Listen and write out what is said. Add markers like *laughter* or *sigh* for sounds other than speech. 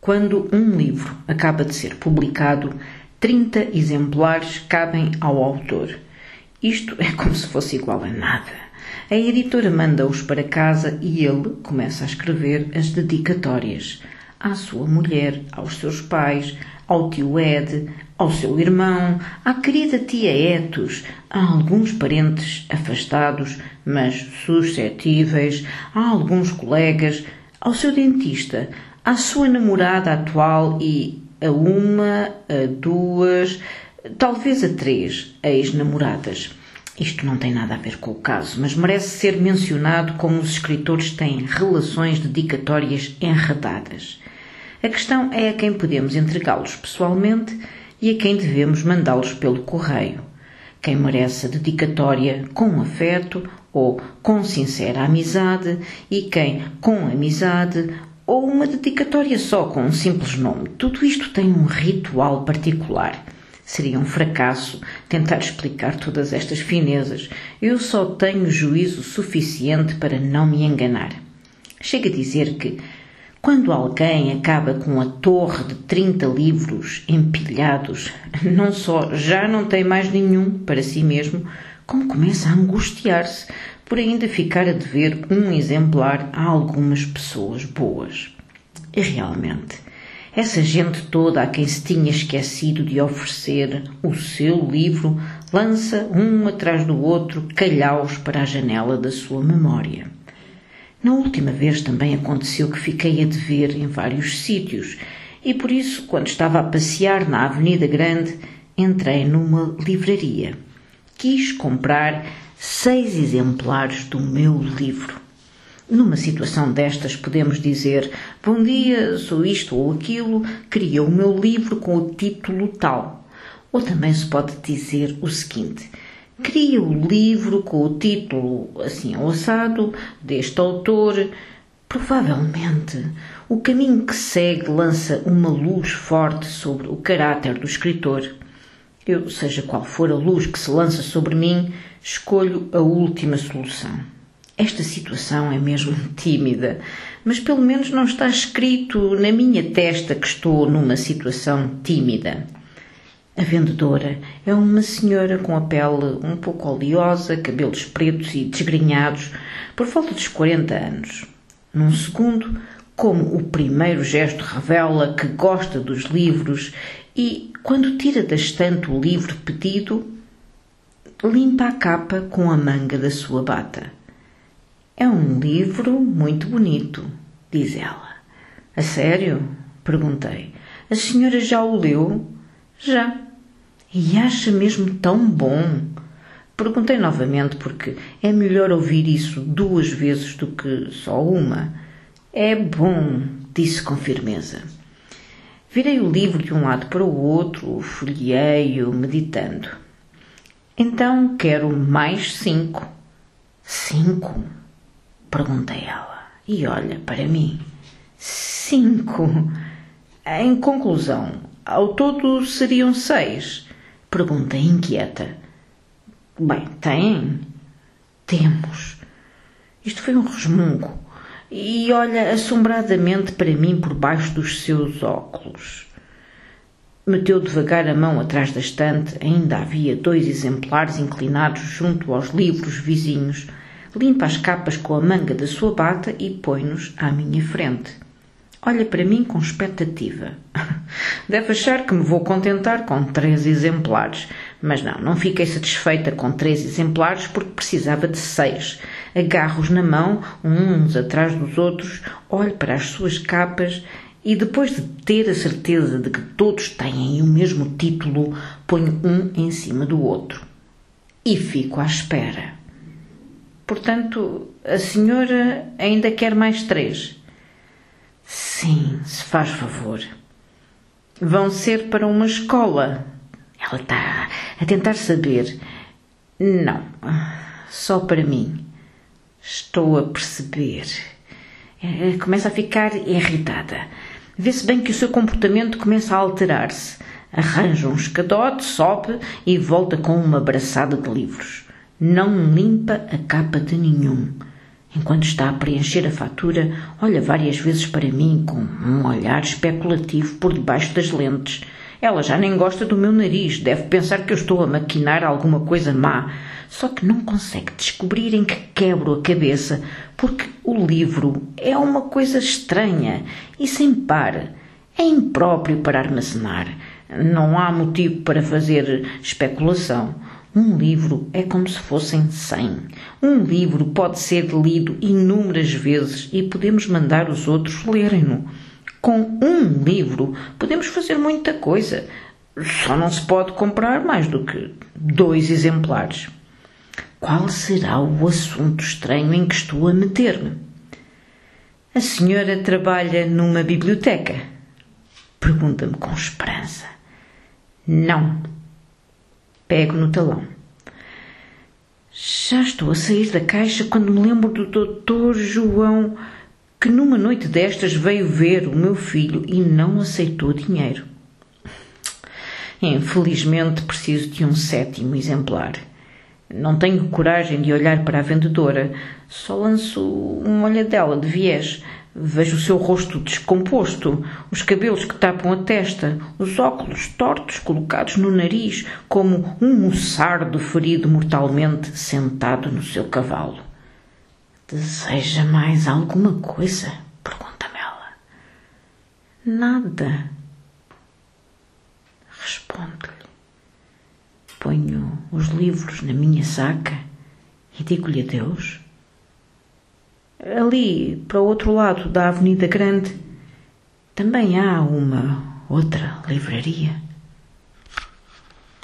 Quando um livro acaba de ser publicado, 30 exemplares cabem ao autor. Isto é como se fosse igual a nada. A editora manda-os para casa e ele começa a escrever as dedicatórias à sua mulher, aos seus pais, ao tio Ed, ao seu irmão, à querida tia Etos, a alguns parentes afastados, mas suscetíveis, a alguns colegas, ao seu dentista, à sua namorada atual e a uma, a duas, talvez a três ex-namoradas. Isto não tem nada a ver com o caso, mas merece ser mencionado como os escritores têm relações dedicatórias enredadas. A questão é a quem podemos entregá-los pessoalmente e a quem devemos mandá-los pelo correio. Quem merece a dedicatória com afeto ou com sincera amizade e quem com amizade ou uma dedicatória só com um simples nome. Tudo isto tem um ritual particular. Seria um fracasso tentar explicar todas estas finezas. Eu só tenho juízo suficiente para não me enganar. Chega a dizer que, quando alguém acaba com a torre de 30 livros empilhados, não só já não tem mais nenhum para si mesmo, como começa a angustiar-se por ainda ficar a dever um exemplar a algumas pessoas boas. E realmente, essa gente toda a quem se tinha esquecido de oferecer o seu livro lança um atrás do outro calhaus para a janela da sua memória. Na última vez também aconteceu que fiquei a dever em vários sítios e por isso, quando estava a passear na Avenida Grande, entrei numa livraria. Quis comprar seis exemplares do meu livro. Numa situação destas, podemos dizer: Bom dia, sou isto ou aquilo, queria o meu livro com o título tal. Ou também se pode dizer o seguinte: Queria o livro com o título assim alçado, deste autor. Provavelmente, o caminho que segue lança uma luz forte sobre o caráter do escritor. Eu, seja qual for a luz que se lança sobre mim, escolho a última solução. Esta situação é mesmo *laughs* tímida, mas pelo menos não está escrito na minha testa que estou numa situação tímida. A vendedora é uma senhora com a pele um pouco oleosa, cabelos pretos e desgrenhados, por volta dos 40 anos. Num segundo, como o primeiro gesto revela que gosta dos livros e, quando tira da estante o livro pedido, limpa a capa com a manga da sua bata. É um livro muito bonito, diz ela. A sério? perguntei. A senhora já o leu? Já. E acha mesmo tão bom? Perguntei novamente porque é melhor ouvir isso duas vezes do que só uma. É bom, disse com firmeza. Virei o livro de um lado para o outro, folheei-o, meditando. Então quero mais cinco. Cinco? Perguntei ela. E olha para mim. Cinco. Em conclusão, ao todo seriam seis. Perguntei inquieta. Bem, tem? Temos. Isto foi um resmungo. E olha assombradamente para mim por baixo dos seus óculos. Meteu devagar a mão atrás da estante. Ainda havia dois exemplares inclinados junto aos livros vizinhos. Limpa as capas com a manga da sua bata e põe-nos à minha frente. Olha para mim com expectativa. *laughs* Deve achar que me vou contentar com três exemplares. Mas não, não fiquei satisfeita com três exemplares porque precisava de seis. Agarro-os na mão, uns atrás dos outros, olho para as suas capas e depois de ter a certeza de que todos têm o mesmo título, ponho um em cima do outro. E fico à espera. Portanto, a senhora ainda quer mais três? Sim, se faz favor. Vão ser para uma escola. Ela está a tentar saber. Não, só para mim. Estou a perceber. É, começa a ficar irritada. Vê-se bem que o seu comportamento começa a alterar-se. Arranja um escadote, sobe e volta com uma braçada de livros. Não limpa a capa de nenhum. Enquanto está a preencher a fatura, olha várias vezes para mim com um olhar especulativo por debaixo das lentes. Ela já nem gosta do meu nariz, deve pensar que eu estou a maquinar alguma coisa má, só que não consegue descobrir em que quebro a cabeça, porque o livro é uma coisa estranha e sem par. É impróprio para armazenar. Não há motivo para fazer especulação. Um livro é como se fossem cem. Um livro pode ser lido inúmeras vezes e podemos mandar os outros lerem-no. Com um livro podemos fazer muita coisa. Só não se pode comprar mais do que dois exemplares. Qual será o assunto estranho em que estou a meter-me? A senhora trabalha numa biblioteca? Pergunta-me com esperança. Não Pego no talão. Já estou a sair da caixa quando me lembro do doutor João, que numa noite destas veio ver o meu filho e não aceitou dinheiro. Infelizmente preciso de um sétimo exemplar. Não tenho coragem de olhar para a vendedora, só lanço uma olhadela de viés Vejo o seu rosto descomposto, os cabelos que tapam a testa, os óculos tortos colocados no nariz, como um moçardo ferido mortalmente sentado no seu cavalo. Deseja mais alguma coisa? Pergunta-me ela. Nada. Respondo-lhe. Ponho os livros na minha saca e digo-lhe adeus. Ali, para o outro lado da Avenida Grande, também há uma outra livraria.